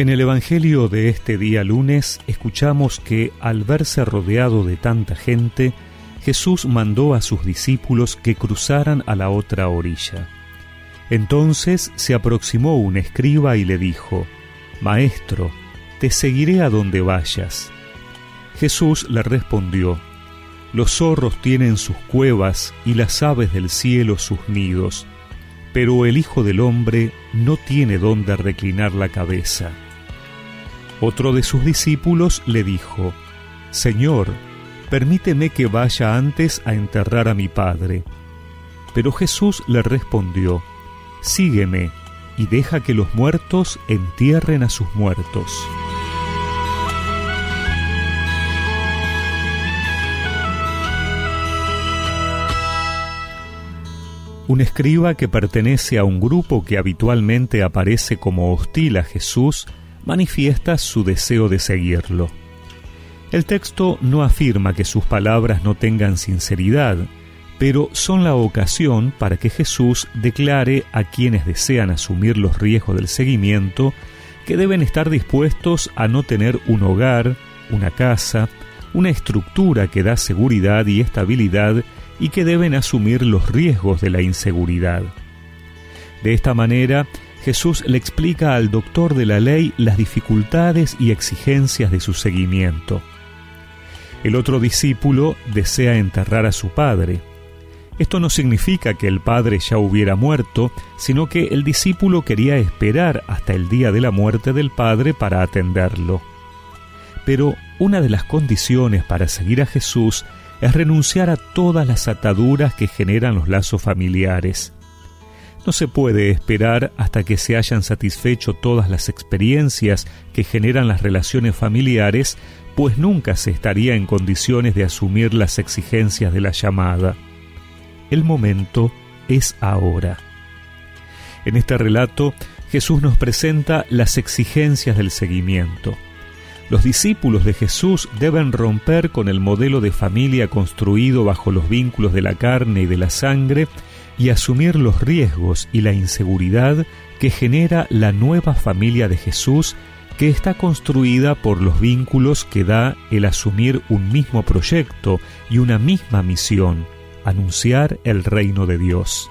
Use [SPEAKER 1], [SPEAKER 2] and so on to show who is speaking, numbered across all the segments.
[SPEAKER 1] En el Evangelio de este día lunes escuchamos que al verse rodeado de tanta gente, Jesús mandó a sus discípulos que cruzaran a la otra orilla. Entonces se aproximó un escriba y le dijo, Maestro, te seguiré a donde vayas. Jesús le respondió, Los zorros tienen sus cuevas y las aves del cielo sus nidos pero el Hijo del Hombre no tiene dónde reclinar la cabeza. Otro de sus discípulos le dijo, Señor, permíteme que vaya antes a enterrar a mi Padre. Pero Jesús le respondió, Sígueme y deja que los muertos entierren a sus muertos. Un escriba que pertenece a un grupo que habitualmente aparece como hostil a Jesús manifiesta su deseo de seguirlo. El texto no afirma que sus palabras no tengan sinceridad, pero son la ocasión para que Jesús declare a quienes desean asumir los riesgos del seguimiento que deben estar dispuestos a no tener un hogar, una casa, una estructura que da seguridad y estabilidad y que deben asumir los riesgos de la inseguridad. De esta manera, Jesús le explica al doctor de la ley las dificultades y exigencias de su seguimiento. El otro discípulo desea enterrar a su padre. Esto no significa que el padre ya hubiera muerto, sino que el discípulo quería esperar hasta el día de la muerte del padre para atenderlo. Pero una de las condiciones para seguir a Jesús es renunciar a todas las ataduras que generan los lazos familiares. No se puede esperar hasta que se hayan satisfecho todas las experiencias que generan las relaciones familiares, pues nunca se estaría en condiciones de asumir las exigencias de la llamada. El momento es ahora. En este relato, Jesús nos presenta las exigencias del seguimiento. Los discípulos de Jesús deben romper con el modelo de familia construido bajo los vínculos de la carne y de la sangre y asumir los riesgos y la inseguridad que genera la nueva familia de Jesús que está construida por los vínculos que da el asumir un mismo proyecto y una misma misión, anunciar el reino de Dios.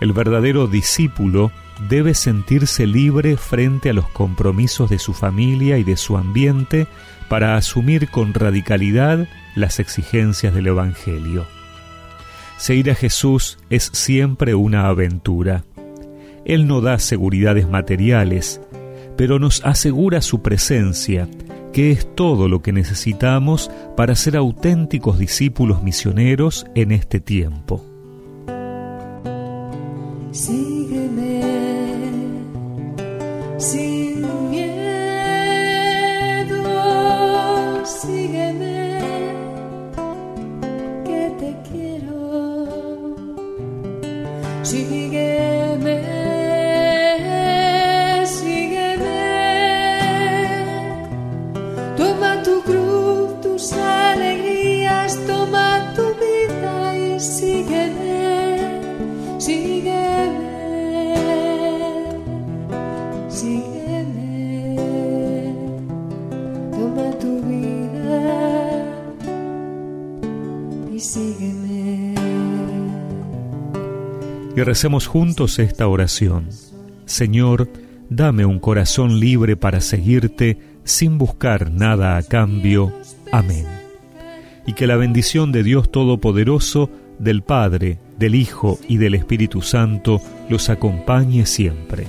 [SPEAKER 1] El verdadero discípulo debe sentirse libre frente a los compromisos de su familia y de su ambiente para asumir con radicalidad las exigencias del Evangelio. Seguir a Jesús es siempre una aventura. Él no da seguridades materiales, pero nos asegura su presencia, que es todo lo que necesitamos para ser auténticos discípulos misioneros en este tiempo.
[SPEAKER 2] sin miedo, sígueme, sígueme, toma tu cruz, tus alegrías, toma tu vida y sígueme, sígueme. toma tu vida y sígueme
[SPEAKER 1] y recemos juntos esta oración. Señor, dame un corazón libre para seguirte sin buscar nada a cambio. Amén. Y que la bendición de Dios Todopoderoso, del Padre, del Hijo y del Espíritu Santo los acompañe siempre.